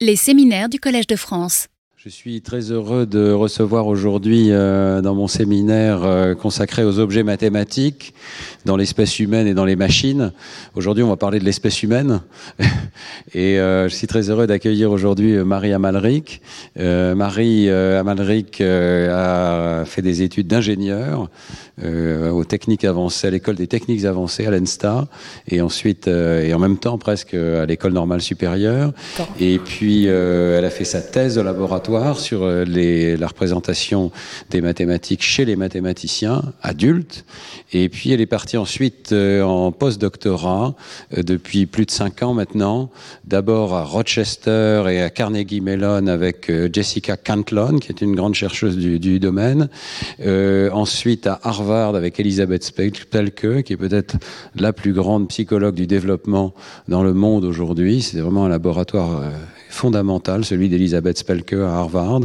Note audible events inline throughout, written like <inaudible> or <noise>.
Les séminaires du Collège de France. Je suis très heureux de recevoir aujourd'hui euh, dans mon séminaire euh, consacré aux objets mathématiques dans l'espèce humaine et dans les machines. Aujourd'hui, on va parler de l'espèce humaine. <laughs> et euh, je suis très heureux d'accueillir aujourd'hui Marie Amalric. Marie Amalric a fait des études d'ingénieur aux techniques avancées, à l'école des techniques avancées à l'ENSTA, et ensuite, et en même temps presque à l'école normale supérieure. Et puis, elle a fait sa thèse au laboratoire sur euh, la représentation des mathématiques chez les mathématiciens adultes. Et puis elle est partie ensuite euh, en post-doctorat euh, depuis plus de cinq ans maintenant. D'abord à Rochester et à Carnegie Mellon avec Jessica Cantlon, qui est une grande chercheuse du, du domaine. ensuite à Harvard avec Elisabeth Spelke, qui est peut-être la plus grande psychologue du développement dans le monde aujourd'hui. C'est vraiment un laboratoire fondamental, celui d'Elisabeth Spelke à Harvard.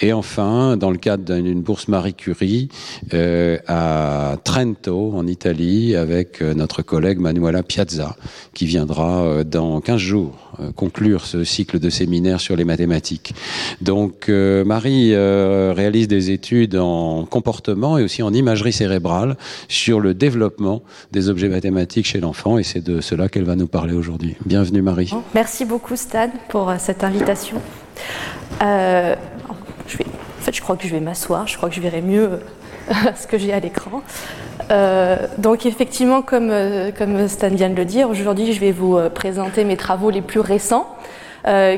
Et enfin, dans le cadre d'une bourse Marie Curie euh, à Trento, en Italie, avec euh, notre collègue Manuela Piazza, qui viendra euh, dans 15 jours conclure ce cycle de séminaires sur les mathématiques. Donc, Marie réalise des études en comportement et aussi en imagerie cérébrale sur le développement des objets mathématiques chez l'enfant, et c'est de cela qu'elle va nous parler aujourd'hui. Bienvenue, Marie. Merci beaucoup, Stan, pour cette invitation. Euh, en fait, je crois que je vais m'asseoir, je crois que je verrai mieux euh, <laughs> ce que j'ai à l'écran. Euh, donc effectivement, comme, comme Stan vient de le dire, aujourd'hui je vais vous présenter mes travaux les plus récents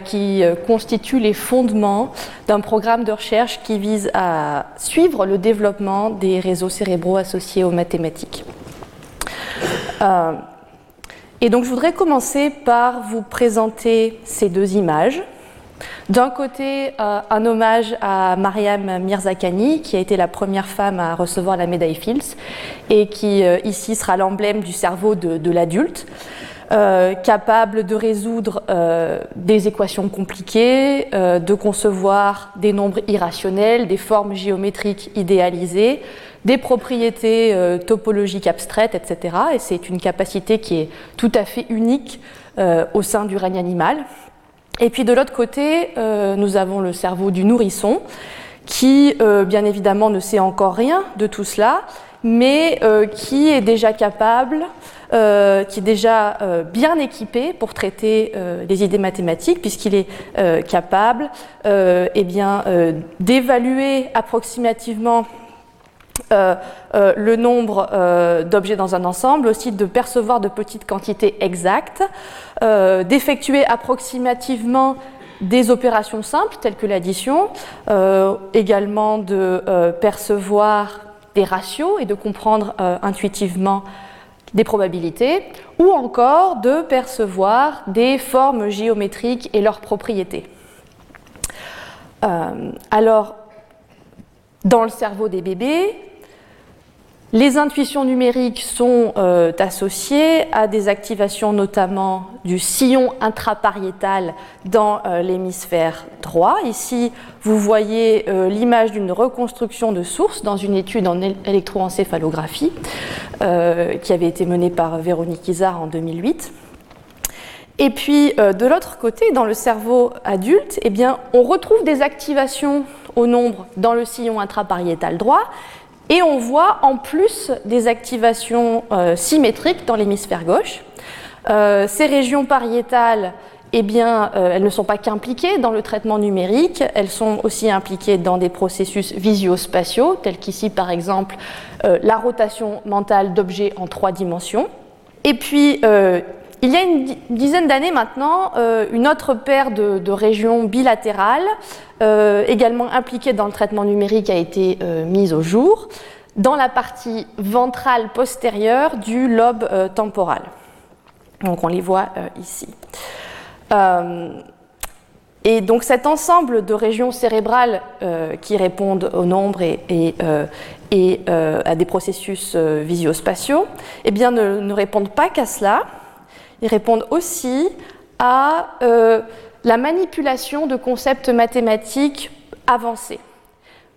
qui constituent les fondements d'un programme de recherche qui vise à suivre le développement des réseaux cérébraux associés aux mathématiques. et donc je voudrais commencer par vous présenter ces deux images. D'un côté, euh, un hommage à Mariam Mirzakhani, qui a été la première femme à recevoir la médaille Fields et qui euh, ici sera l'emblème du cerveau de, l'adulte. Euh, capable de résoudre des équations compliquées, de concevoir des nombres irrationnels, des formes géométriques idéalisées, des propriétés topologiques abstraites, etc. Et c'est une capacité qui est tout à fait unique au sein du règne animal. Et puis de l'autre côté, euh, nous avons le cerveau du nourrisson, qui euh, bien évidemment ne sait encore rien de tout cela, mais euh, qui est déjà capable, qui est déjà bien équipé pour traiter les idées mathématiques, puisqu'il est capable eh bien, d'évaluer approximativement euh, euh, le nombre euh, d'objets dans un ensemble, aussi de percevoir de petites quantités exactes, d'effectuer approximativement des opérations simples telles que l'addition, également de percevoir des ratios et de comprendre intuitivement des probabilités, ou encore de percevoir des formes géométriques et leurs propriétés. alors, dans le cerveau des bébés, les intuitions numériques sont euh, associées à des activations notamment du sillon intrapariétal dans euh, l'hémisphère droit. Ici, vous voyez euh, l'image d'une reconstruction de source dans une étude en électroencéphalographie qui avait été menée par Véronique Isard en 2008. Et puis, de l'autre côté, dans le cerveau adulte, eh bien, on retrouve des activations au nombre dans le sillon intrapariétal droit, et on voit en plus des activations euh, symétriques dans l'hémisphère gauche. Euh, ces régions pariétales, eh bien, euh, elles ne sont pas qu'impliquées dans le traitement numérique, elles sont aussi impliquées dans des processus visio-spatiaux, tels qu'ici par exemple la rotation mentale d'objets en trois dimensions. Et puis, il y a une dizaine d'années maintenant, euh, une autre paire de, régions bilatérales, euh, également impliquées dans le traitement numérique, a été euh, mise au jour dans la partie ventrale postérieure du lobe temporal. Donc on les voit ici. et donc cet ensemble de régions cérébrales qui répondent au nombre et, à des processus visio-spatiaux, eh bien, ne répondent pas qu'à cela. Ils répondent aussi à euh, la manipulation de concepts mathématiques avancés.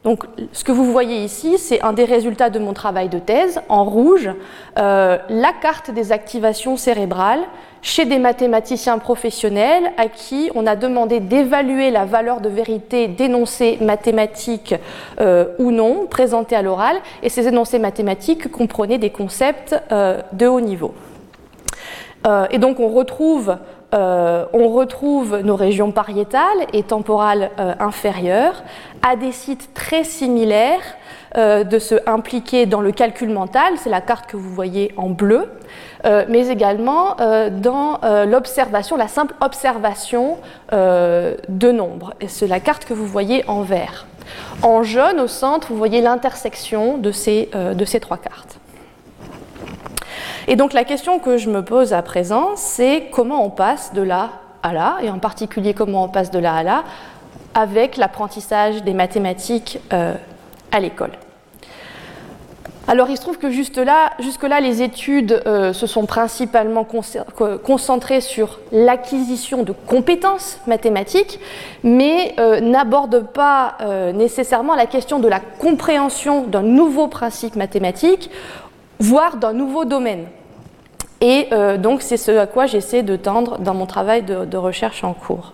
Donc, ce que vous voyez ici, c'est un des résultats de mon travail de thèse. En rouge, euh, la carte des activations cérébrales chez des mathématiciens professionnels à qui on a demandé d'évaluer la valeur de vérité d'énoncés mathématiques euh, ou non présentés à l'oral, et ces énoncés mathématiques comprenaient des concepts de haut niveau. Euh, et donc on retrouve, on retrouve nos régions pariétales et temporales inférieures à des sites très similaires euh, de se impliquer dans le calcul mental, c'est la carte que vous voyez en bleu, euh, mais également euh, dans l'observation, la simple observation de nombres. Et c'est la carte que vous voyez en vert. En jaune, au centre, vous voyez l'intersection de ces trois cartes. Et donc la question que je me pose à présent, c'est comment on passe de là à là, et en particulier comment on passe de là à là avec l'apprentissage des mathématiques à l'école. Alors il se trouve que jusque-là, les études euh, se sont principalement concentrées sur l'acquisition de compétences mathématiques, mais euh, n'abordent pas euh, nécessairement la question de la compréhension d'un nouveau principe mathématique, voire d'un nouveau domaine. Et donc c'est ce à quoi j'essaie de tendre dans mon travail de recherche en cours.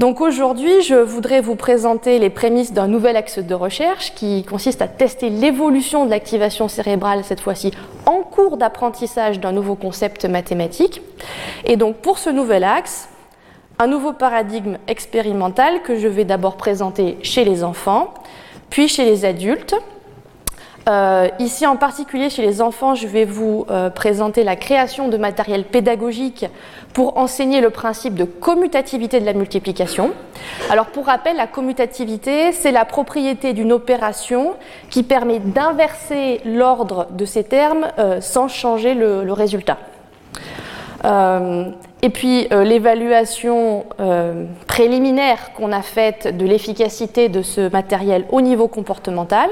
Donc aujourd'hui, je voudrais vous présenter les prémices d'un nouvel axe de recherche qui consiste à tester l'évolution de l'activation cérébrale, cette fois-ci en cours d'apprentissage d'un nouveau concept mathématique. Et donc pour ce nouvel axe, un nouveau paradigme expérimental que je vais d'abord présenter chez les enfants, puis chez les adultes, euh, ici, en particulier chez les enfants, je vais vous euh, présenter la création de matériel pédagogique pour enseigner le principe de commutativité de la multiplication. Alors, pour rappel, la commutativité, c'est la propriété d'une opération qui permet d'inverser l'ordre de ces termes euh, sans changer le résultat. et puis, l'évaluation préliminaire qu'on a faite de l'efficacité de ce matériel au niveau comportemental.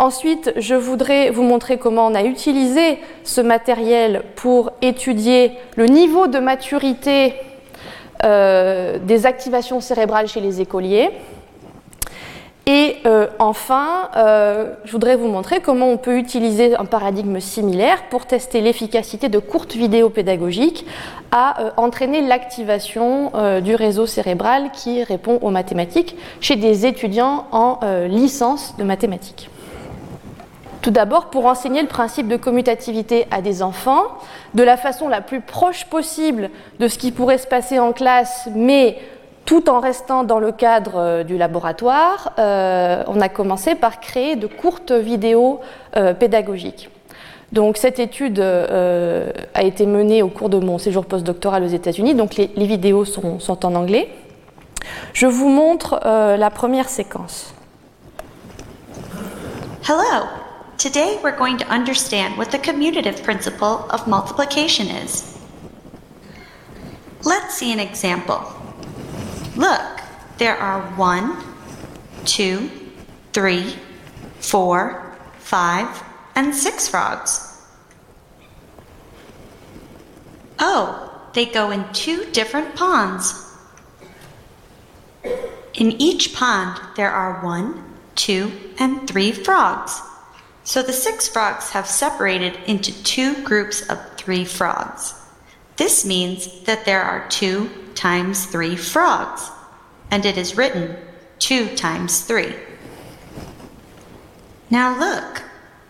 Ensuite, je voudrais vous montrer comment on a utilisé ce matériel pour étudier le niveau de maturité euh, des activations cérébrales chez les écoliers. Et euh, enfin, euh, je voudrais vous montrer comment on peut utiliser un paradigme similaire pour tester l'efficacité de courtes vidéos pédagogiques à entraîner l'activation du réseau cérébral qui répond aux mathématiques chez des étudiants en licence de mathématiques. Tout d'abord, pour enseigner le principe de commutativité à des enfants, de la façon la plus proche possible de ce qui pourrait se passer en classe, mais tout en restant dans le cadre euh, du laboratoire, euh, on a commencé par créer de courtes vidéos euh, pédagogiques. Donc cette étude a été menée au cours de mon séjour postdoctoral aux États-Unis, donc les, vidéos sont, sont, en anglais. Je vous montre la première séquence. Hello. Today we're going to understand what the commutative principle of multiplication is. Let's see an example. Look, there are one, two, three, four, five, and six frogs. Oh, they go in two different ponds. In each pond, there are one, two, and three frogs. So the six frogs have separated into two groups of three frogs. This means that there are two times three frogs, and it is written two times three. Now look,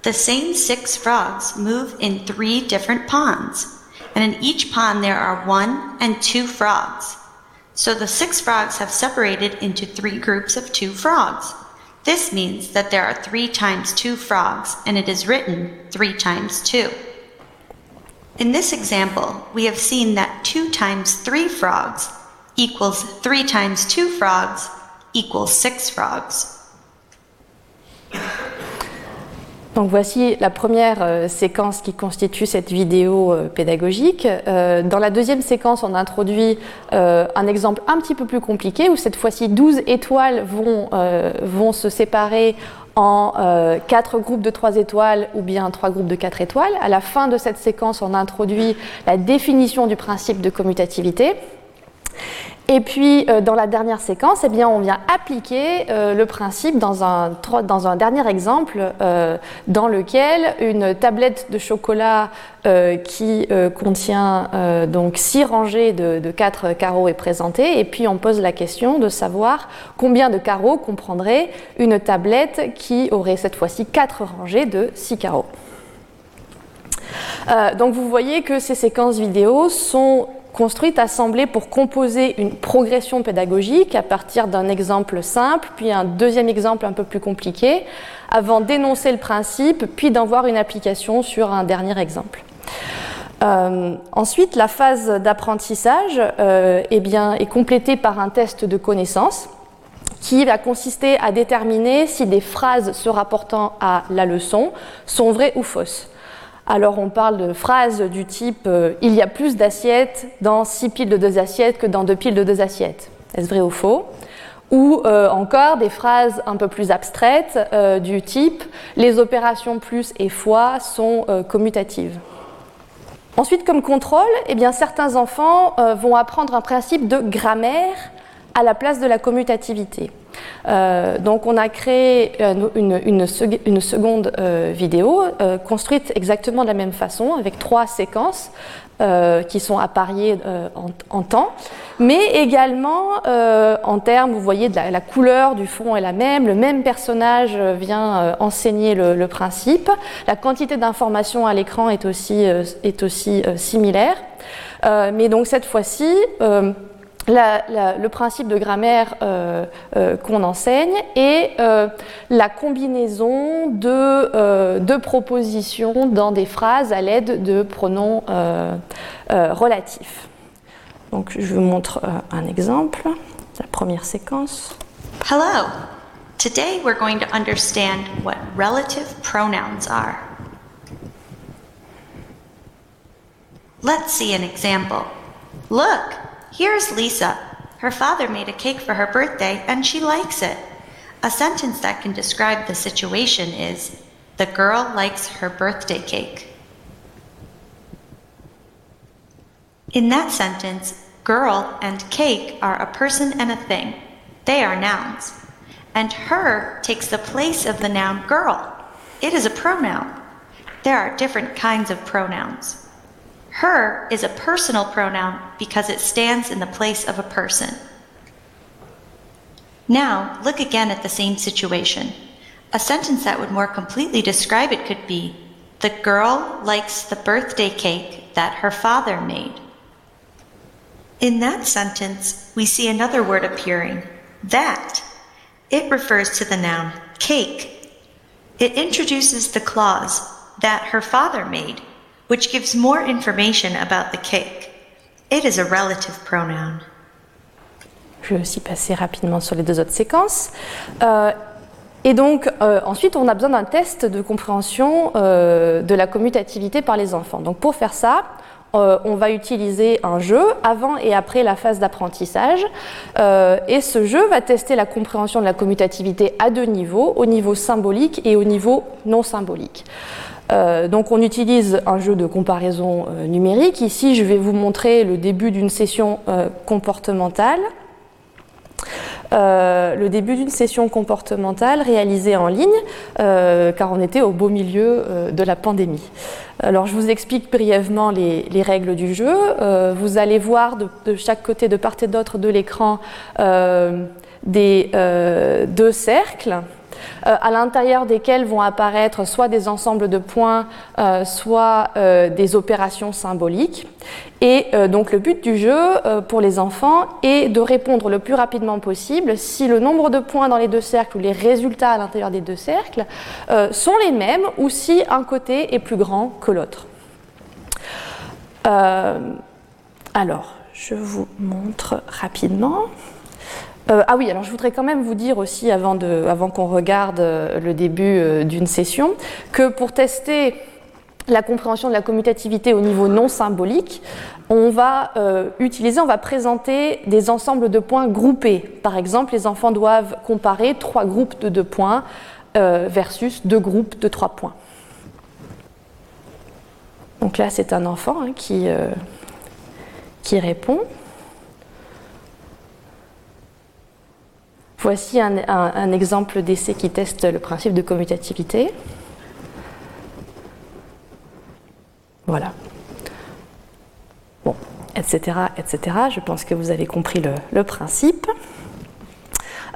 the same six frogs move in three different ponds, and in each pond there are one and two frogs. So the six frogs have separated into three groups of two frogs. This means that there are 3 times 2 frogs, and it is written 3 times 2. In this example, we have seen that 2 times 3 frogs equals 3 times 2 frogs equals 6 frogs. Voici la première euh, séquence qui constitue cette vidéo euh, pédagogique. Euh, dans la deuxième séquence, on introduit un exemple un petit peu plus compliqué où cette fois-ci 12 étoiles vont, vont se séparer en quatre groupes de 3 étoiles ou bien trois groupes de 4 étoiles. À la fin de cette séquence, on introduit la définition du principe de commutativité. Et puis, euh, dans la dernière séquence, eh bien, on vient appliquer euh, le principe dans un, dernier exemple euh, dans lequel une tablette de chocolat qui contient donc six rangées de, de quatre carreaux est présentée. Et puis, on pose la question de savoir combien de carreaux comprendrait une tablette qui aurait cette fois-ci quatre rangées de six carreaux. donc vous voyez que ces séquences vidéo sont construite, assemblée pour composer une progression pédagogique à partir d'un exemple simple, puis un deuxième exemple un peu plus compliqué, avant d'énoncer le principe, puis d'en voir une application sur un dernier exemple. Euh, ensuite, la phase d'apprentissage euh, eh est complétée par un test de connaissance qui va consister à déterminer si des phrases se rapportant à la leçon sont vraies ou fausses. Alors on parle de phrases du type euh, il y a plus d'assiettes dans six piles de deux assiettes que dans deux piles de deux assiettes. Est-ce vrai ou faux? Ou euh, encore des phrases un peu plus abstraites euh, du type les opérations plus et fois sont commutatives. Ensuite, comme contrôle, eh bien, certains enfants vont apprendre un principe de grammaire à la place de la commutativité. Euh, donc on a créé une, seconde euh, vidéo euh, construite exactement de la même façon avec trois séquences qui sont appariées en, temps, mais également en termes, vous voyez, de la, couleur du fond est la même, le même personnage vient enseigner le, principe, la quantité d'informations à l'écran est aussi, est aussi similaire, mais donc cette fois-ci, le principe de grammaire euh, euh, qu'on enseigne et euh, la combinaison de, de, propositions dans des phrases à l'aide de pronoms relatifs. Donc je vous montre un exemple, la première séquence. Hello. Today we're going to understand what relative pronouns are. Let's see an example. Look, Here's Lisa. Her father made a cake for her birthday and she likes it. A sentence that can describe the situation is The girl likes her birthday cake. In that sentence, girl and cake are a person and a thing. They are nouns. And her takes the place of the noun girl. It is a pronoun. There are different kinds of pronouns. Her is a personal pronoun because it stands in the place of a person. Now, look again at the same situation. A sentence that would more completely describe it could be The girl likes the birthday cake that her father made. In that sentence, we see another word appearing that. It refers to the noun cake. It introduces the clause that her father made which gives more information about the cake. It is a relative pronoun. Je vais aussi passer rapidement sur les deux autres séquences. Euh, et donc, euh, ensuite, on a besoin d'un test de compréhension euh, de la commutativité par les enfants. Donc, pour faire ça, on va utiliser un jeu avant et après la phase d'apprentissage. Et ce jeu va tester la compréhension de la commutativité à deux niveaux, au niveau symbolique et au niveau non symbolique. Euh, donc on utilise un jeu de comparaison euh, numérique. Ici, je vais vous montrer le début d'une session euh, comportementale. le début d'une session comportementale réalisée en ligne, car on était au beau milieu de la pandémie. Alors je vous explique brièvement les, règles du jeu. vous allez voir de, de, chaque côté, de part et d'autre de l'écran, des deux cercles à l'intérieur desquels vont apparaître soit des ensembles de points, euh, soit euh, des opérations symboliques. Et donc le but du jeu pour les enfants est de répondre le plus rapidement possible si le nombre de points dans les deux cercles ou les résultats à l'intérieur des deux cercles sont les mêmes ou si un côté est plus grand que l'autre. alors, je vous montre rapidement. Euh, ah oui, alors je voudrais quand même vous dire aussi, avant, avant qu'on regarde euh, le début euh, d'une session, que pour tester la compréhension de la commutativité au niveau non symbolique, on va utiliser, on va présenter des ensembles de points groupés. Par exemple, les enfants doivent comparer trois groupes de deux points versus deux groupes de trois points. Donc là, c'est un enfant hein, qui, qui répond. Voici un, exemple d'essai qui teste le principe de commutativité. Voilà. Bon, etc., etc. Je pense que vous avez compris le principe.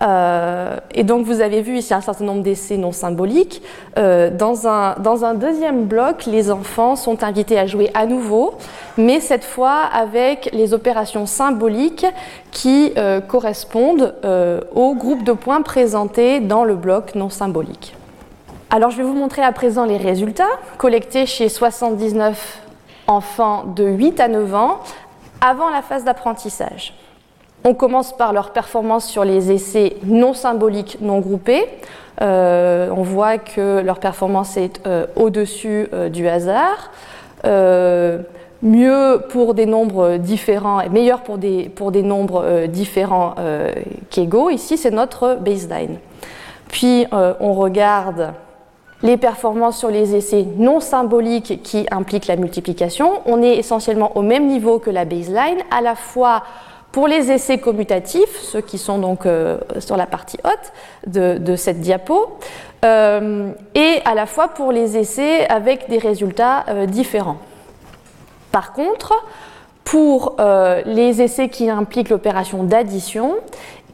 Euh, et donc vous avez vu ici un certain nombre d'essais non symboliques. Euh, dans, un, dans un deuxième bloc, les enfants sont invités à jouer à nouveau, mais cette fois avec les opérations symboliques qui euh, correspondent au groupe de points présentés dans le bloc non symbolique. Alors je vais vous montrer à présent les résultats collectés chez 79 enfants de 8 à 9 ans avant la phase d'apprentissage. On commence par leur performance sur les essais non symboliques, non groupés. Euh, on voit que leur performance est euh, au-dessus euh, du hasard. mieux pour des nombres différents et meilleur pour des, pour des nombres différents qu'égaux. Ici, c'est notre baseline. Puis, on regarde les performances sur les essais non symboliques qui impliquent la multiplication. On est essentiellement au même niveau que la baseline, à la fois pour les essais commutatifs, ceux qui sont donc euh, sur la partie haute de, cette diapo, euh, et à la fois pour les essais avec des résultats euh, différents. Par contre, pour les essais qui impliquent l'opération d'addition,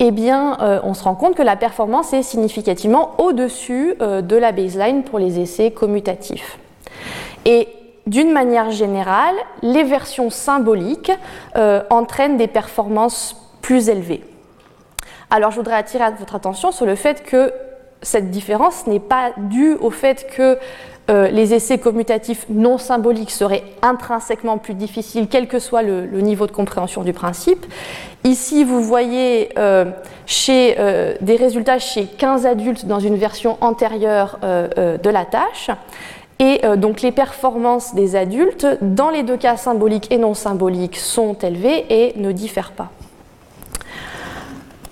eh bien, on se rend compte que la performance est significativement au-dessus de la baseline pour les essais commutatifs. Et d'une manière générale, les versions symboliques euh, entraînent des performances plus élevées. Alors je voudrais attirer votre attention sur le fait que cette différence n'est pas due au fait que euh, les essais commutatifs non symboliques seraient intrinsèquement plus difficiles, quel que soit le, niveau de compréhension du principe. Ici, vous voyez euh, des résultats chez 15 adultes dans une version antérieure de la tâche. Et euh, donc les performances des adultes, dans les deux cas symboliques et non symboliques, sont élevées et ne diffèrent pas.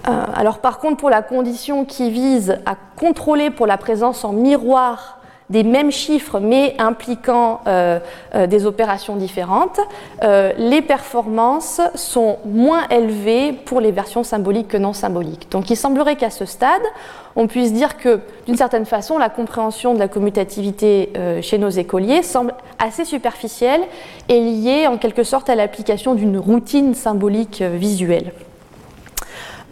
Euh, alors par contre, pour la condition qui vise à contrôler pour la présence en miroir des mêmes chiffres mais impliquant euh, euh, des opérations différentes, euh, les performances sont moins élevées pour les versions symboliques que non symboliques. Donc il semblerait qu'à ce stade, on puisse dire que d'une certaine façon, la compréhension de la commutativité chez nos écoliers semble assez superficielle et liée en quelque sorte à l'application d'une routine symbolique visuelle.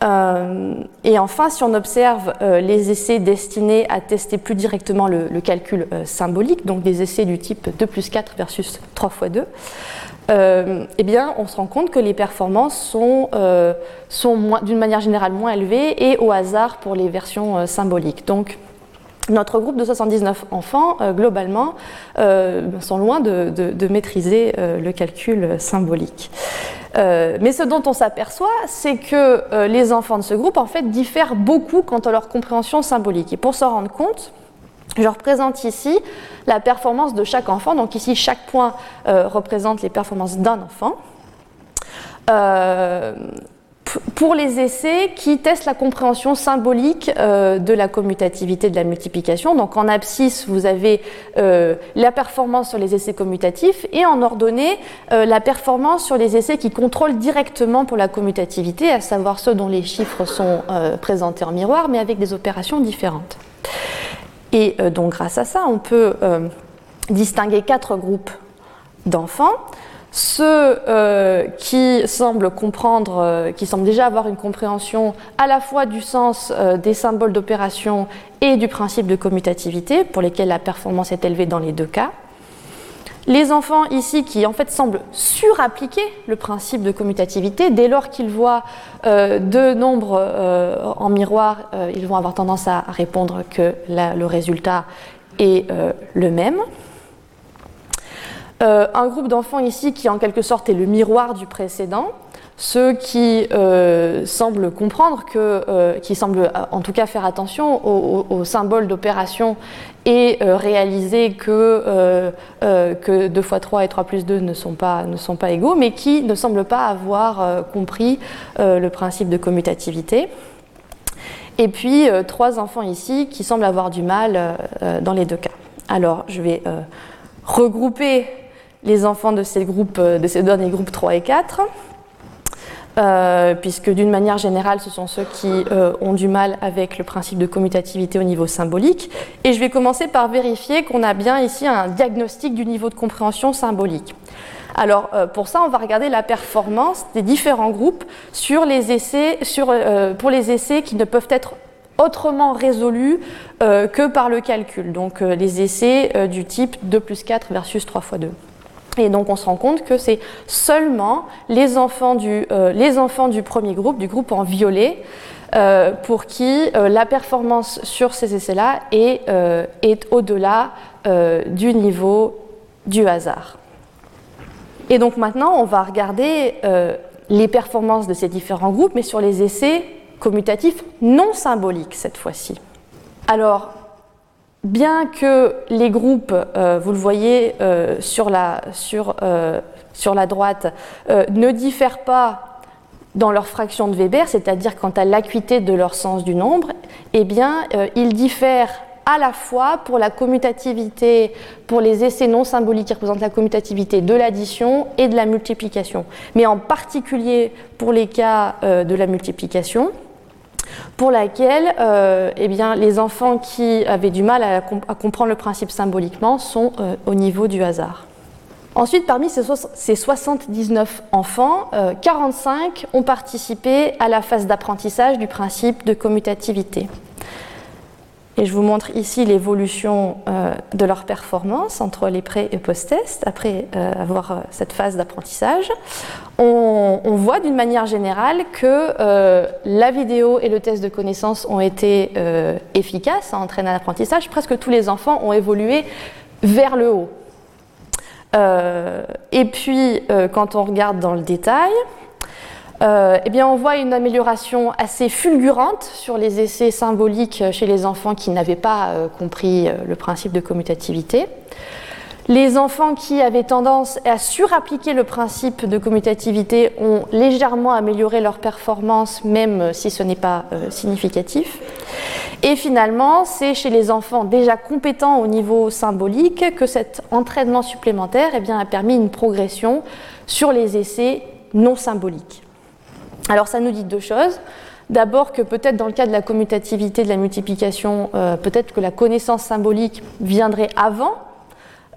Euh, et enfin, si on observe euh, les essais destinés à tester plus directement le, calcul euh, symbolique, donc des essais du type 2 plus 4 versus 3 fois 2, eh bien, on se rend compte que les performances sont, sont d'une manière générale moins élevées et au hasard pour les versions symboliques. Donc, notre groupe de 79 enfants, globalement, sont loin de maîtriser le calcul symbolique. Euh, mais ce dont on s'aperçoit, c'est que euh, les enfants de ce groupe, en fait, diffèrent beaucoup quant à leur compréhension symbolique. Et pour s'en rendre compte, je représente ici la performance de chaque enfant. Donc ici, chaque point euh, représente les performances d'un enfant pour les essais qui testent la compréhension symbolique euh, de la commutativité de la multiplication. Donc en abscisse, vous avez euh, la performance sur les essais commutatifs et en ordonnée, euh, la performance sur les essais qui contrôlent directement pour la commutativité, à savoir ceux dont les chiffres sont présentés en miroir, mais avec des opérations différentes. Et donc grâce à ça, on peut distinguer quatre groupes d'enfants ceux euh, qui semblent comprendre, euh, qui semblent déjà avoir une compréhension à la fois du sens euh, des symboles d'opération et du principe de commutativité, pour lesquels la performance est élevée dans les deux cas. Les enfants ici qui en fait semblent surappliquer le principe de commutativité, dès lors qu'ils voient deux nombres en miroir, ils vont avoir tendance à répondre que le résultat est le même. Euh, un groupe d'enfants ici qui en quelque sorte est le miroir du précédent, ceux qui euh, semblent comprendre que, euh, qui semblent en tout cas faire attention aux, symboles d'opération et réaliser que, que 2 fois 3 et 3 plus 2 ne sont pas, ne sont pas égaux, mais qui ne semblent pas avoir compris le principe de commutativité. Et puis trois enfants ici qui semblent avoir du mal dans les deux cas. Alors je vais regrouper les enfants de ces, groupes, euh, derniers groupes 3 et 4. euh, puisque d'une manière générale, ce sont ceux qui euh, ont du mal avec le principe de commutativité au niveau symbolique. Et je vais commencer par vérifier qu'on a bien ici un diagnostic du niveau de compréhension symbolique. Alors pour ça, on va regarder la performance des différents groupes sur les essais, pour les essais qui ne peuvent être autrement résolus que par le calcul. Donc les essais du type 2 plus 4 versus 3 fois 2. Et donc on se rend compte que c'est seulement les enfants, du, euh, les enfants du premier groupe, du groupe en violet, euh, pour qui euh, la performance sur ces essais-là est, est au-delà du niveau du hasard. Et donc maintenant, on va regarder les performances de ces différents groupes, mais sur les essais commutatifs non symboliques cette fois-ci. Alors, bien que les groupes, euh, vous le voyez euh, sur, la, sur, euh, sur, la, droite, ne diffèrent pas dans leur fraction de Weber, c'est-à-dire quant à l'acuité de leur sens du nombre, eh bien, ils diffèrent à la fois pour la commutativité, pour les essais non symboliques qui représentent la commutativité de l'addition et de la multiplication, mais en particulier pour les cas de la multiplication pour laquelle euh, eh les enfants qui avaient du mal à, comprendre le principe symboliquement sont euh, au niveau du hasard. Ensuite, parmi ces, 79 enfants, 45 euh, ont participé à la phase d'apprentissage du principe de commutativité. Et je vous montre ici l'évolution euh, de leur performance entre les pré et post-test, après euh, avoir euh, cette phase d'apprentissage. On, voit d'une manière générale que la vidéo et le test de connaissance ont été efficaces à entraîner l'apprentissage. Presque tous les enfants ont évolué vers le haut. et puis, quand on regarde dans le détail, euh, eh bien, on voit une amélioration assez fulgurante sur les essais symboliques chez les enfants qui n'avaient pas euh, compris euh, le principe de commutativité. Les enfants qui avaient tendance à surappliquer le principe de commutativité ont légèrement amélioré leur performance, même si ce n'est pas significatif. Et finalement, c'est chez les enfants déjà compétents au niveau symbolique que cet entraînement supplémentaire eh a permis une progression sur les essais non symboliques. Alors ça nous dit deux choses. D'abord que peut-être dans le cas de la commutativité de la multiplication, euh, peut-être que la connaissance symbolique viendrait avant,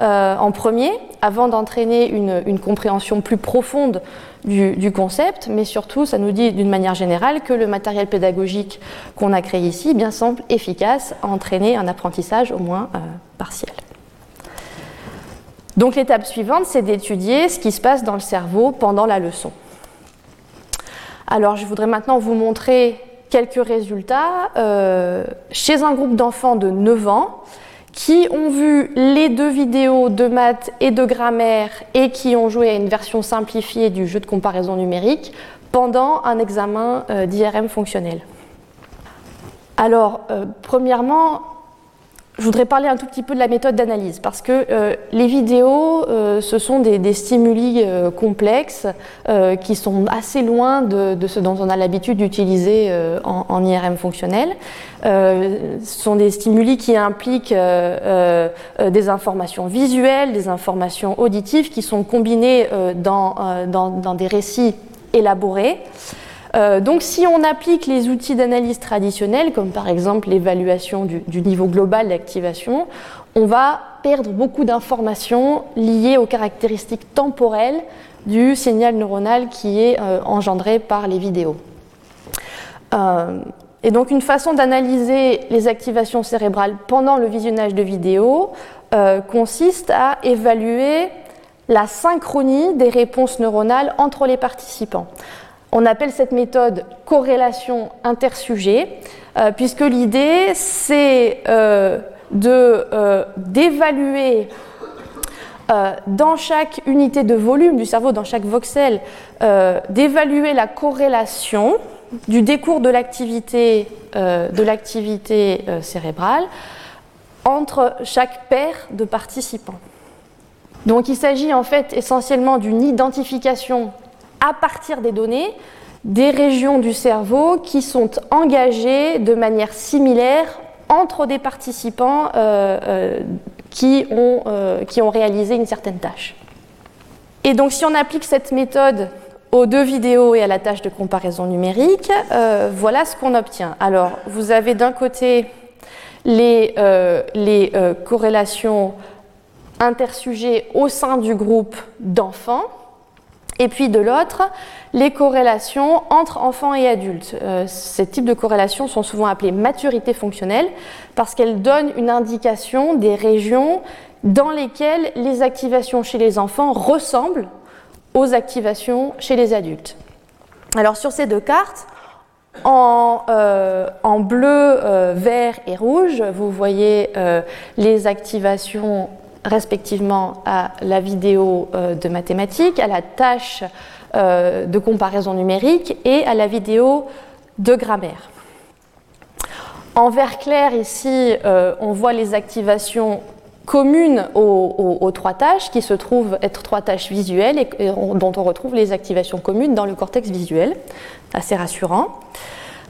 euh, en premier, avant d'entraîner une, compréhension plus profonde du, concept, mais surtout ça nous dit d'une manière générale que le matériel pédagogique qu'on a créé ici bien semble efficace à entraîner un apprentissage au moins euh, partiel. Donc l'étape suivante, c'est d'étudier ce qui se passe dans le cerveau pendant la leçon. Alors je voudrais maintenant vous montrer quelques résultats euh, chez un groupe d'enfants de 9 ans qui ont vu les deux vidéos de maths et de grammaire et qui ont joué à une version simplifiée du jeu de comparaison numérique pendant un examen euh, d'IRM fonctionnel. Alors, euh, premièrement, je voudrais parler un tout petit peu de la méthode d'analyse, parce que euh, les vidéos, euh, ce sont des, stimuli euh, complexes qui sont assez loin de, ce dont on a l'habitude d'utiliser en, IRM fonctionnel. ce sont des stimuli qui impliquent des informations visuelles, des informations auditives qui sont combinées dans, dans des récits élaborés. Euh, donc si on applique les outils d'analyse traditionnels, comme par exemple l'évaluation du, niveau global d'activation, on va perdre beaucoup d'informations liées aux caractéristiques temporelles du signal neuronal qui est euh, engendré par les vidéos. Euh, et donc une façon d'analyser les activations cérébrales pendant le visionnage de vidéos consiste à évaluer la synchronie des réponses neuronales entre les participants. On appelle cette méthode corrélation intersujet, euh, puisque l'idée, c'est euh, euh, d'évaluer dans chaque unité de volume du cerveau, dans chaque voxel, d'évaluer la corrélation du décours de l'activité cérébrale entre chaque paire de participants. Donc il s'agit en fait essentiellement d'une identification à partir des données des régions du cerveau qui sont engagées de manière similaire entre des participants euh, euh, qui, ont, euh, qui ont réalisé une certaine tâche. Et donc si on applique cette méthode aux deux vidéos et à la tâche de comparaison numérique, voilà ce qu'on obtient. Alors, vous avez d'un côté les, corrélations intersujets au sein du groupe d'enfants, et puis de l'autre, les corrélations entre enfants et adultes. ces types de corrélations sont souvent appelées maturité fonctionnelle parce qu'elles donnent une indication des régions dans lesquelles les activations chez les enfants ressemblent aux activations chez les adultes. Alors sur ces deux cartes, en, euh, bleu, euh, vert et rouge, vous voyez euh, les activations respectivement à la vidéo de mathématiques, à la tâche de comparaison numérique et à la vidéo de grammaire. En vert clair, ici, on voit les activations communes aux, trois tâches, qui se trouvent être trois tâches visuelles et, dont on retrouve les activations communes dans le cortex visuel, assez rassurant.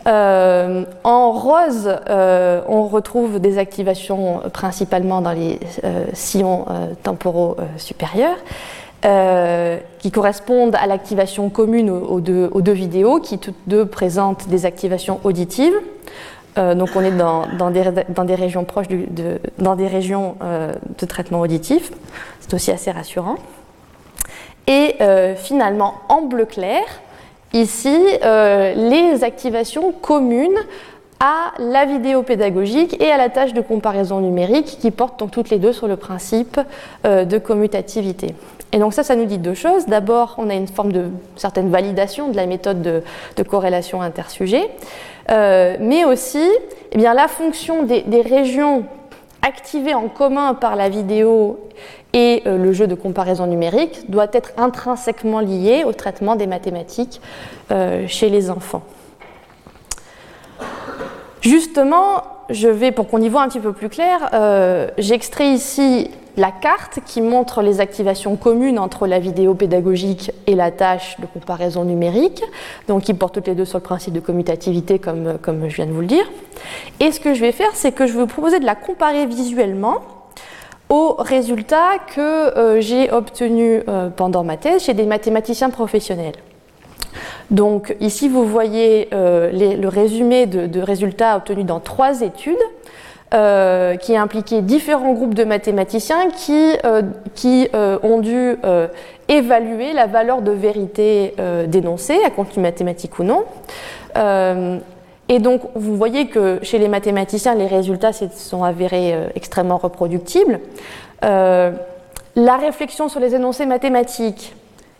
Euh, en rose, euh, on retrouve des activations principalement dans les euh, sillons temporaux supérieurs, qui correspondent à l'activation commune aux deux, vidéos, qui toutes deux présentent des activations auditives. Donc on est dans, des, régions proches de, dans des régions de traitement auditif. C'est aussi assez rassurant. Et finalement, en bleu clair, ici, les activations communes à la vidéo pédagogique et à la tâche de comparaison numérique qui portent donc toutes les deux sur le principe de commutativité. Et donc ça, ça nous dit deux choses. D'abord, on a une forme de certaine validation de la méthode de, de corrélation intersujet. Euh, mais aussi eh bien, la fonction des, régions activées en commun par la vidéo et euh, le jeu de comparaison numérique doit être intrinsèquement liée au traitement des mathématiques euh, chez les enfants. Justement, je vais, pour qu'on y voit un petit peu plus clair, j'extrais ici la carte qui montre les activations communes entre la vidéo pédagogique et la tâche de comparaison numérique, donc qui portent toutes les deux sur le principe de commutativité comme, comme je viens de vous le dire. Et ce que je vais faire, c'est que je vais vous proposer de la comparer visuellement aux résultats que euh, j'ai obtenus euh, pendant ma thèse chez des mathématiciens professionnels. Donc ici, vous voyez euh, le résumé de, résultats obtenus dans trois études. Euh, qui a impliqué différents groupes de mathématiciens qui, euh, qui euh, ont dû évaluer la valeur de vérité dénoncée, à contenu mathématique ou non. et donc, vous voyez que chez les mathématiciens, les résultats se sont avérés extrêmement reproductibles. la réflexion sur les énoncés mathématiques,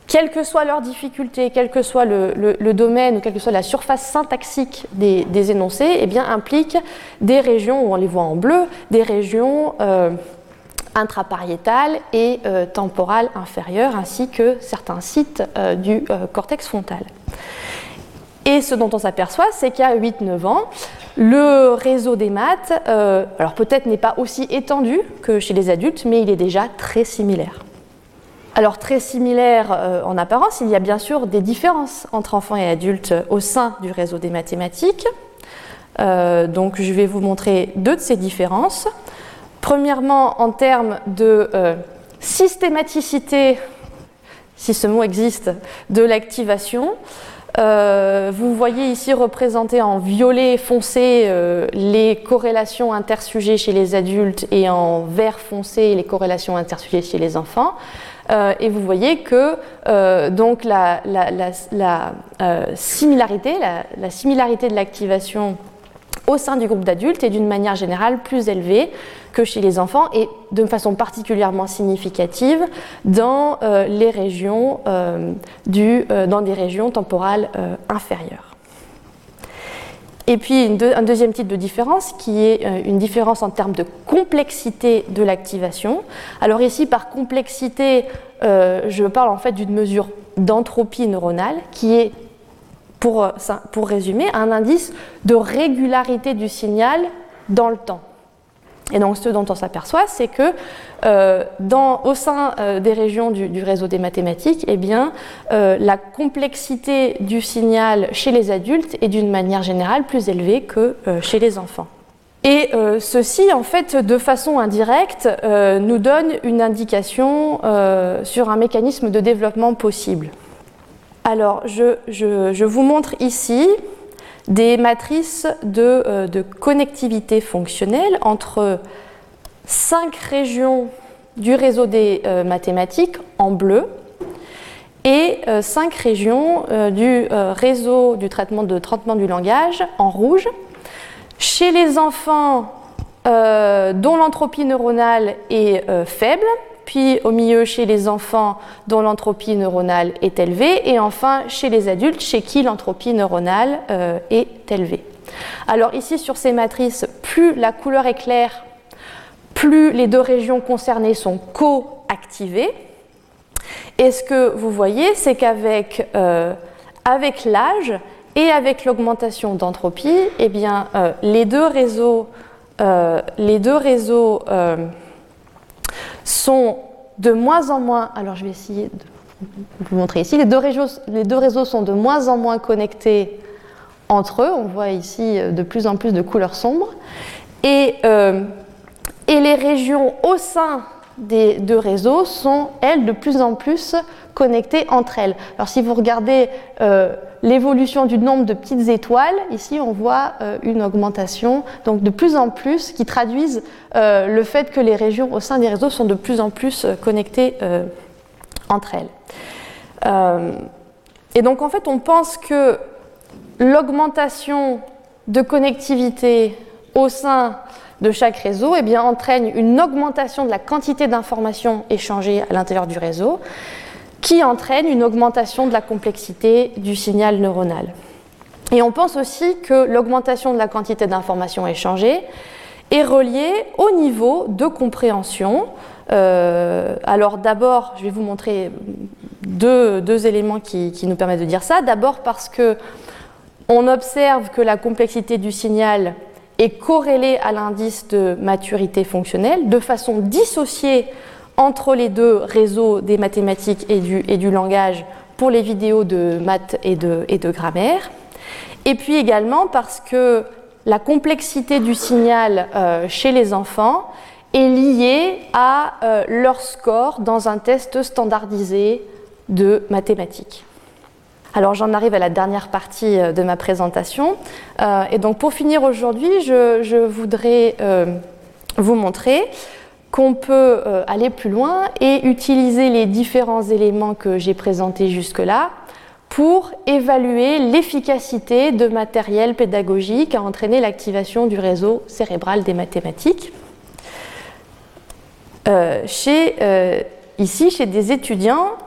quelle que soit leur difficulté, quel que soit le, domaine ou quelle que soit la surface syntaxique des, énoncés, eh bien, implique des régions, où on les voit en bleu, des régions euh, intrapariétales et euh, temporales inférieures, ainsi que certains sites euh, du cortex frontal. Et ce dont on s'aperçoit, c'est qu'à 8-9 ans, le réseau des maths, alors peut-être n'est pas aussi étendu que chez les adultes, mais il est déjà très similaire. Alors très similaire euh, en apparence, il y a bien sûr des différences entre enfants et adultes au sein du réseau des mathématiques. Euh, donc je vais vous montrer deux de ces différences. Premièrement, en termes de euh, systématicité, si ce mot existe, de l'activation. vous voyez ici représenté en violet foncé les corrélations intersujets chez les adultes et en vert foncé les corrélations intersujets chez les enfants. Euh, et vous voyez que euh, euh, similarité, la, similarité de l'activation au sein du groupe d'adultes est d'une manière générale plus élevée que chez les enfants et de façon particulièrement significative dans des régions temporales inférieures. Et puis un deuxième type de différence qui est euh, une différence en termes de complexité de l'activation. Alors ici, par complexité, euh, je parle en fait d'une mesure d'entropie neuronale qui est, pour, euh, pour résumer, un indice de régularité du signal dans le temps. Et donc ce dont on s'aperçoit, c'est que euh, au sein euh, des régions du, réseau des mathématiques, eh bien, euh, la complexité du signal chez les adultes est d'une manière générale plus élevée que chez les enfants. Et ceci, en fait, de façon indirecte, nous donne une indication sur un mécanisme de développement possible. Alors, je, vous montre ici des matrices de, euh, de, connectivité fonctionnelle entre cinq régions du réseau des euh, mathématiques en bleu et euh, cinq régions du réseau du traitement de traitement du langage en rouge. Chez les enfants dont l'entropie neuronale est faible, puis au milieu chez les enfants dont l'entropie neuronale est élevée, et enfin chez les adultes chez qui l'entropie neuronale euh, est élevée. Alors ici sur ces matrices, plus la couleur est claire, plus les deux régions concernées sont co-activées. Et ce que vous voyez, c'est qu'avec euh, avec l'âge et avec l'augmentation d'entropie, eh bien, euh, les deux réseaux, les deux réseaux sont de moins en moins, alors je vais essayer de vous montrer ici, les deux, réseaux, sont de moins en moins connectés entre eux, on voit ici euh, de plus en plus de couleurs sombres, et, euh, et les régions au sein des deux réseaux sont, elles, de plus en plus connectées entre elles. Alors si vous regardez euh, l'évolution du nombre de petites étoiles, ici on voit euh, une augmentation, donc de plus en plus, qui traduisent euh, le fait que les régions au sein des réseaux sont de plus en plus connectées entre elles. et donc en fait on pense que l'augmentation de connectivité au sein de chaque réseau eh bien, entraîne une augmentation de la quantité d'informations échangées à l'intérieur du réseau, qui entraîne une augmentation de la complexité du signal neuronal. Et on pense aussi que l'augmentation de la quantité d'informations échangées est reliée au niveau de compréhension. Euh, alors d'abord, je vais vous montrer deux, éléments qui, qui, nous permettent de dire ça. D'abord parce que on observe que la complexité du signal est corrélé à l'indice de maturité fonctionnelle de façon dissociée entre les deux réseaux des mathématiques et du, langage pour les vidéos de maths et de, et de grammaire. Et puis également parce que la complexité du signal euh, chez les enfants est liée à euh, leur score dans un test standardisé de mathématiques. Alors j'en arrive à la dernière partie euh, de ma présentation. Euh, et donc pour finir aujourd'hui, je, voudrais euh, vous montrer qu'on peut aller plus loin et utiliser les différents éléments que j'ai présentés jusque-là pour évaluer l'efficacité de matériel pédagogique à entraîner l'activation du réseau cérébral des mathématiques. ici, chez des étudiants,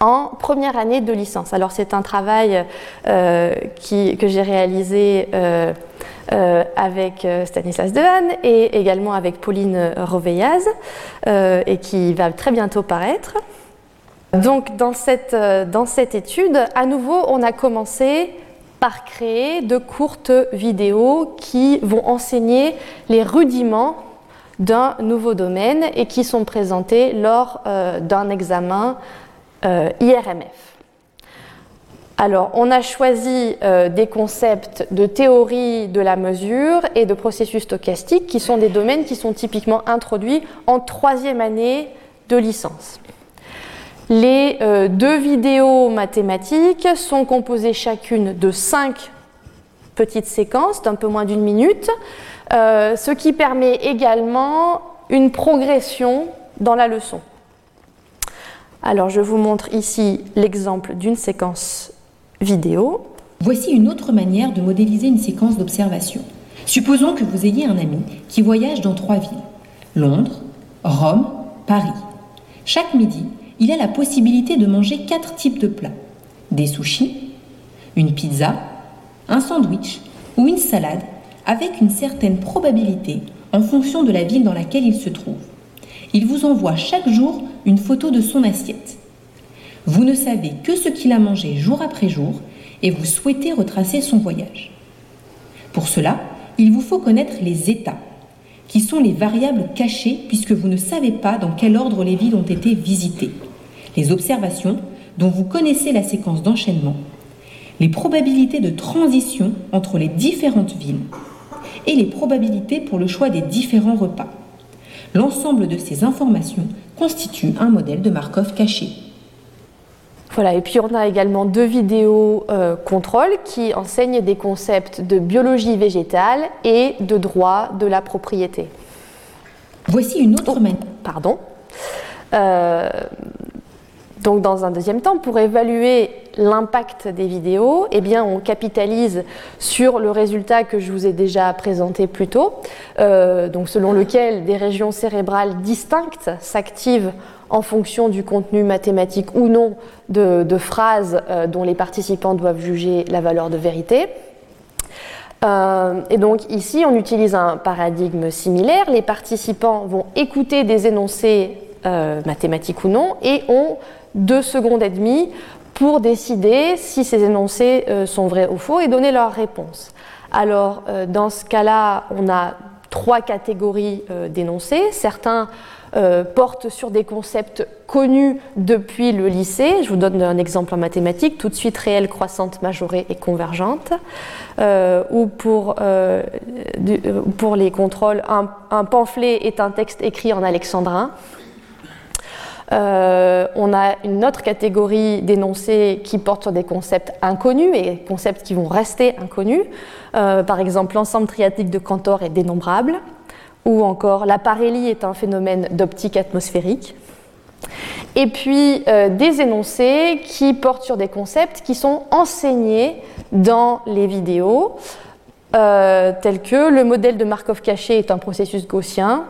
en première année de licence. Alors c'est un travail euh, que j'ai réalisé euh, euh, avec Stanislas Dehaene et également avec Pauline Roveillaz et qui va très bientôt paraître. Donc dans cette, dans cette étude, à nouveau, on a commencé par créer de courtes vidéos qui vont enseigner les rudiments d'un nouveau domaine et qui sont présentées lors d'un examen euh, IRMF. Alors, on a choisi euh, des concepts de théorie de la mesure et de processus stochastiques qui sont des domaines qui sont typiquement introduits en troisième année de licence. Les euh, deux vidéos mathématiques sont composées chacune de cinq petites séquences d'un peu moins d'une minute, ce qui permet également une progression dans la leçon. Alors je vous montre ici l'exemple d'une séquence vidéo. Voici une autre manière de modéliser une séquence d'observation. Supposons que vous ayez un ami qui voyage dans trois villes, Londres, Rome, Paris. Chaque midi, il a la possibilité de manger quatre types de plats. Des sushis, une pizza, un sandwich ou une salade avec une certaine probabilité en fonction de la ville dans laquelle il se trouve. Il vous envoie chaque jour une photo de son assiette. Vous ne savez que ce qu'il a mangé jour après jour et vous souhaitez retracer son voyage. Pour cela, il vous faut connaître les états, qui sont les variables cachées puisque vous ne savez pas dans quel ordre les villes ont été visitées, les observations dont vous connaissez la séquence d'enchaînement, les probabilités de transition entre les différentes villes et les probabilités pour le choix des différents repas. L'ensemble de ces informations constitue un modèle de Markov caché. Voilà, et puis on a également deux vidéos euh, contrôle qui enseignent des concepts de biologie végétale et de droit de la propriété. Voici une autre manière. Pardon. Euh, donc dans un deuxième temps, pour évaluer l'impact des vidéos, eh bien, on capitalise sur le résultat que je vous ai déjà présenté plus tôt, euh, donc selon lequel des régions cérébrales distinctes s'activent en fonction du contenu mathématique ou non de, phrases euh, dont les participants doivent juger la valeur de vérité. Euh, et donc ici, on utilise un paradigme similaire. Les participants vont écouter des énoncés mathématiques ou non et ont deux secondes et demie pour décider si ces énoncés euh, sont vrais ou faux et donner leur réponse. Alors, euh, dans ce cas-là, on a trois catégories euh, d'énoncés. Certains portent sur des concepts connus depuis le lycée. Je vous donne un exemple en mathématiques, tout de suite réelle, croissante, majorée et convergente. ou pour, les contrôles, un, pamphlet est un texte écrit en alexandrin. Euh, on a une autre catégorie d'énoncés qui portent sur des concepts inconnus et concepts qui vont rester inconnus. Euh, par exemple, l'ensemble triatique de Cantor est dénombrable, ou encore la parélie est un phénomène d'optique atmosphérique. Et puis euh, des énoncés qui portent sur des concepts qui sont enseignés dans les vidéos, tels que le modèle de Markov caché est un processus gaussien,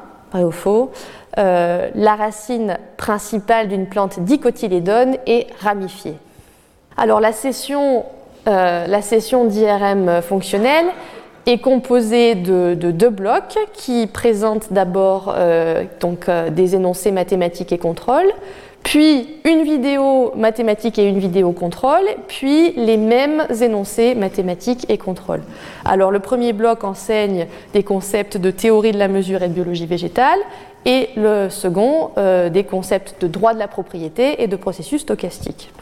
euh, la racine principale d'une plante dicotylédone est ramifiée. Alors la session, euh, d'IRM fonctionnelle est composée de, deux blocs qui présentent d'abord euh, des énoncés mathématiques et contrôle, puis une vidéo mathématique et une vidéo contrôle, puis les mêmes énoncés mathématiques et contrôle. Alors le premier bloc enseigne des concepts de théorie de la mesure et de biologie végétale, et le second euh, des concepts de droit de la propriété et de processus stochastique.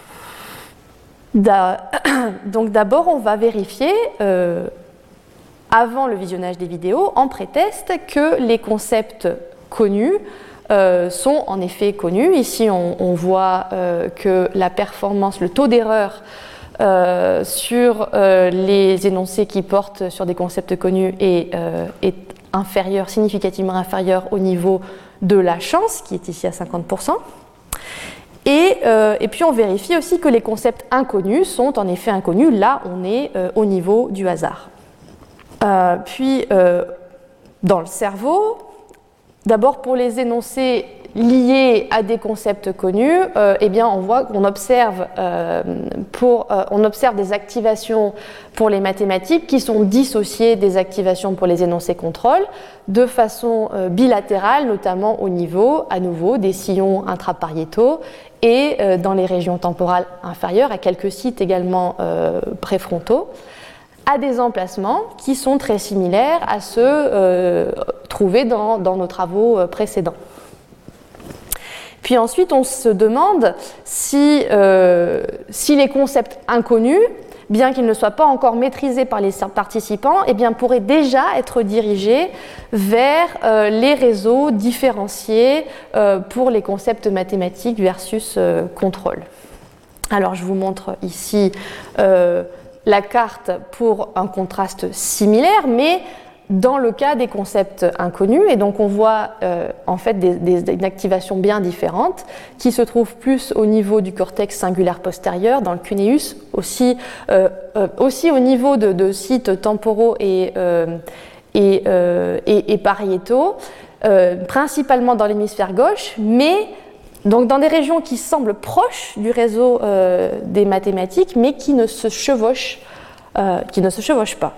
<coughs> Donc d'abord, on va vérifier, euh, avant le visionnage des vidéos, en pré-test, que les concepts connus euh, sont en effet connus. Ici, on, voit que la performance, le taux d'erreur sur les énoncés qui portent sur des concepts connus est, inférieur, significativement inférieur au niveau de la chance, qui est ici à 50%. Euh, et, puis on vérifie aussi que les concepts inconnus sont en effet inconnus. Là, on est euh, au niveau du hasard. Euh, puis, dans le cerveau, d'abord pour les énoncés liés à des concepts connus, euh, eh bien, on voit qu'on observe, euh, euh, observe des activations pour les mathématiques qui sont dissociées des activations pour les énoncés contrôle de façon bilatérale, notamment au niveau, à nouveau, des sillons intrapariétaux et dans les régions temporales inférieures, à quelques sites également préfrontaux à des emplacements qui sont très similaires à ceux trouvés dans, nos travaux précédents. Puis ensuite, on se demande si, euh, si les concepts inconnus, bien qu'ils ne soient pas encore maîtrisés par les participants, eh bien, pourraient déjà être dirigés vers euh, les réseaux différenciés euh, pour les concepts mathématiques versus contrôle. Alors, je vous montre ici la carte pour un contraste similaire, mais dans le cas des concepts inconnus. Et donc on voit euh, en fait des, une activation bien différente qui se trouve plus au niveau du cortex singulaire postérieur, dans le cuneus, aussi, euh, euh, aussi au niveau de, sites temporaux et, et, et, pariétaux, principalement dans l'hémisphère gauche, mais donc dans des régions qui semblent proches du réseau des mathématiques, mais qui ne se chevauchent, qui ne se chevauchent pas.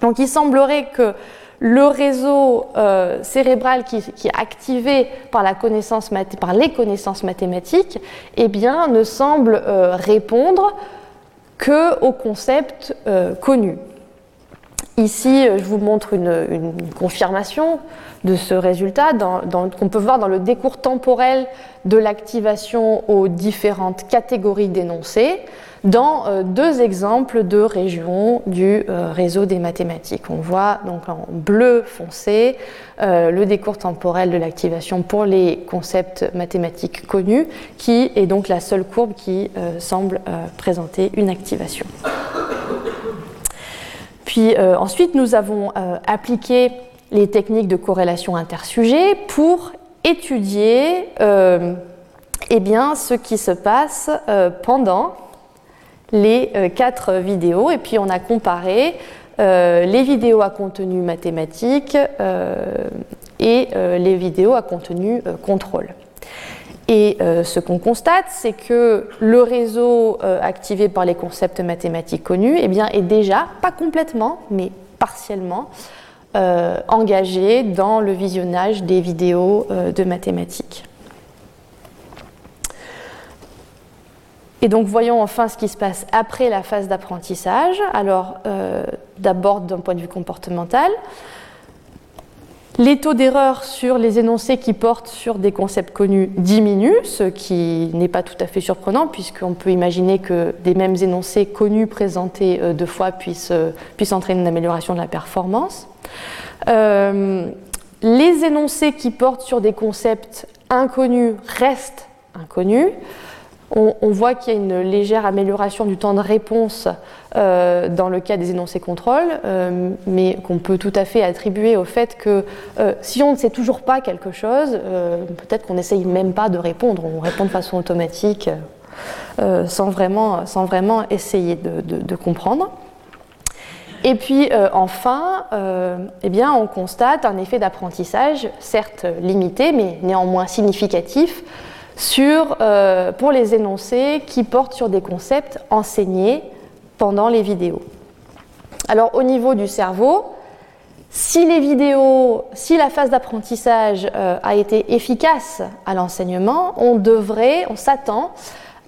Donc il semblerait que le réseau euh, cérébral qui, est activé par, les connaissances mathématiques eh bien, ne semble euh, répondre que aux concepts euh, connus. Ici, je vous montre une, confirmation de ce résultat qu'on peut voir dans le décours temporel de l'activation aux différentes catégories d'énoncés dans euh, deux exemples de régions du euh, réseau des mathématiques. On voit donc en bleu foncé euh, le décours temporel de l'activation pour les concepts mathématiques connus, qui est donc la seule courbe qui semble présenter une activation. Puis ensuite, nous avons appliqué les techniques de corrélation intersujet pour étudier eh bien, ce qui se passe pendant les euh, quatre vidéos et puis on a comparé euh, les vidéos à contenu mathématique euh, et les vidéos à contenu contrôle. Et ce qu'on constate, c'est que le réseau activé par les concepts mathématiques connus eh bien, est déjà, pas complètement, mais partiellement, engagé dans le visionnage des vidéos de mathématiques. Et donc voyons enfin ce qui se passe après la phase d'apprentissage. Alors euh, d'abord d'un point de vue comportemental. Les taux d'erreur sur les énoncés qui portent sur des concepts connus diminuent, ce qui n'est pas tout à fait surprenant puisqu'on peut imaginer que des mêmes énoncés connus présentés euh, deux fois puissent, euh, puissent, entraîner une amélioration de la performance. les énoncés qui portent sur des concepts inconnus restent inconnus on, voit qu'il y a une légère amélioration du temps de réponse euh, dans le cas des énoncés contrôle, euh, mais qu'on peut tout à fait attribuer au fait que euh, si on ne sait toujours pas quelque chose, peut-être qu'on n'essaye même pas de répondre, on répond de façon automatique sans, vraiment, sans vraiment essayer de, comprendre. Et puis enfin, eh bien, on constate un effet d'apprentissage, certes limité, mais néanmoins significatif, sur, euh, pour les énoncés qui portent sur des concepts enseignés pendant les vidéos. Alors au niveau du cerveau, si les vidéos, si la phase d'apprentissage euh, a été efficace à l'enseignement, on devrait, on s'attend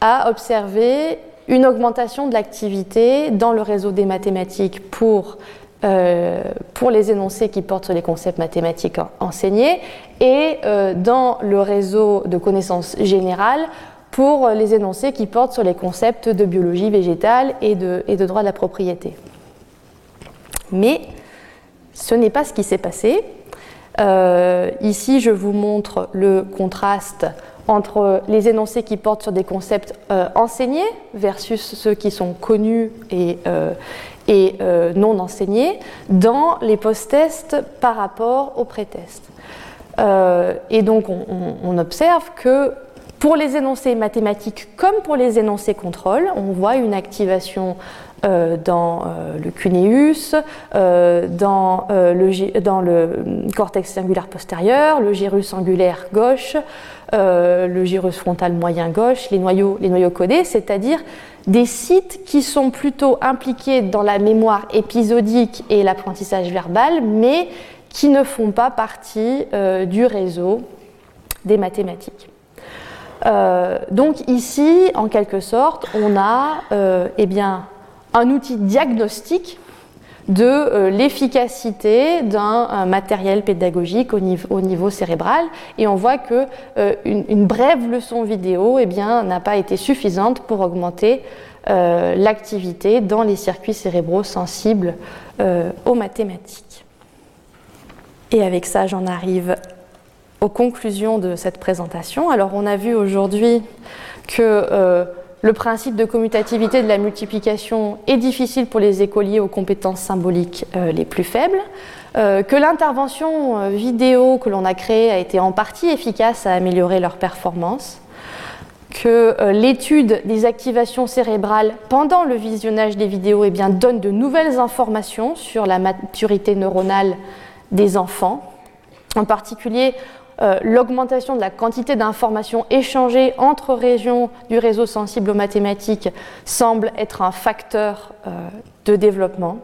à observer une augmentation de l'activité dans le réseau des mathématiques pour euh, pour les énoncés qui portent sur les concepts mathématiques enseignés et euh, dans le réseau de connaissances générales pour les énoncés qui portent sur les concepts de biologie végétale et de, et de droit de la propriété. Mais ce n'est pas ce qui s'est passé. Euh, ici, je vous montre le contraste entre les énoncés qui portent sur des concepts enseignés versus ceux qui sont connus et, et euh, non enseignés dans les post-tests par rapport aux pré-tests. Euh, et donc on, observe que pour les énoncés mathématiques comme pour les énoncés contrôle, on voit une activation euh, dans le cuneus, dans, le, dans, le, cortex singulaire postérieur, le gyrus angulaire gauche, le gyrus frontal moyen gauche, les noyaux, les noyaux codés, c'est-à-dire des sites qui sont plutôt impliqués dans la mémoire épisodique et l'apprentissage verbal, mais qui ne font pas partie euh, du réseau des mathématiques. Euh, donc ici, en quelque sorte, on a euh, eh bien, un outil diagnostique de l'efficacité d'un matériel pédagogique au niveau, cérébral et on voit que une, brève leçon vidéo eh n'a pas été suffisante pour augmenter euh, l'activité dans les circuits cérébraux sensibles euh, aux mathématiques. Et avec ça, j'en arrive aux conclusions de cette présentation. Alors, on a vu aujourd'hui que euh, le principe de commutativité de la multiplication est difficile pour les écoliers aux compétences symboliques les plus faibles, que l'intervention vidéo que l'on a créée a été en partie efficace à améliorer leur performance, que euh, l'étude des activations cérébrales pendant le visionnage des vidéos eh bien, donne de nouvelles informations sur la maturité neuronale des enfants, en particulier euh, l'augmentation de la quantité d'informations échangées entre régions du réseau sensible aux mathématiques semble être un facteur euh, de développement.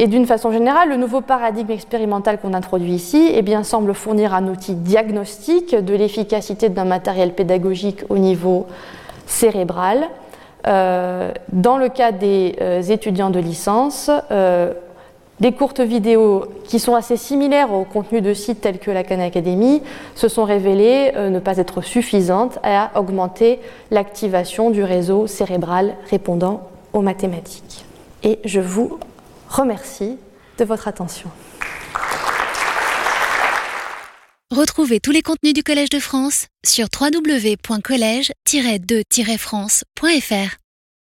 Et d'une façon générale, le nouveau paradigme expérimental qu'on introduit ici eh bien, semble fournir un outil diagnostique de l'efficacité d'un matériel pédagogique au niveau cérébral, dans le cas des étudiants de licence, des courtes vidéos qui sont assez similaires au contenu de sites tels que la Khan Academy se sont révélées ne pas être suffisantes à augmenter l'activation du réseau cérébral répondant aux mathématiques. Et je vous remercie de votre attention. Retrouvez tous les contenus du Collège de France sur www.colège-2-france.fr.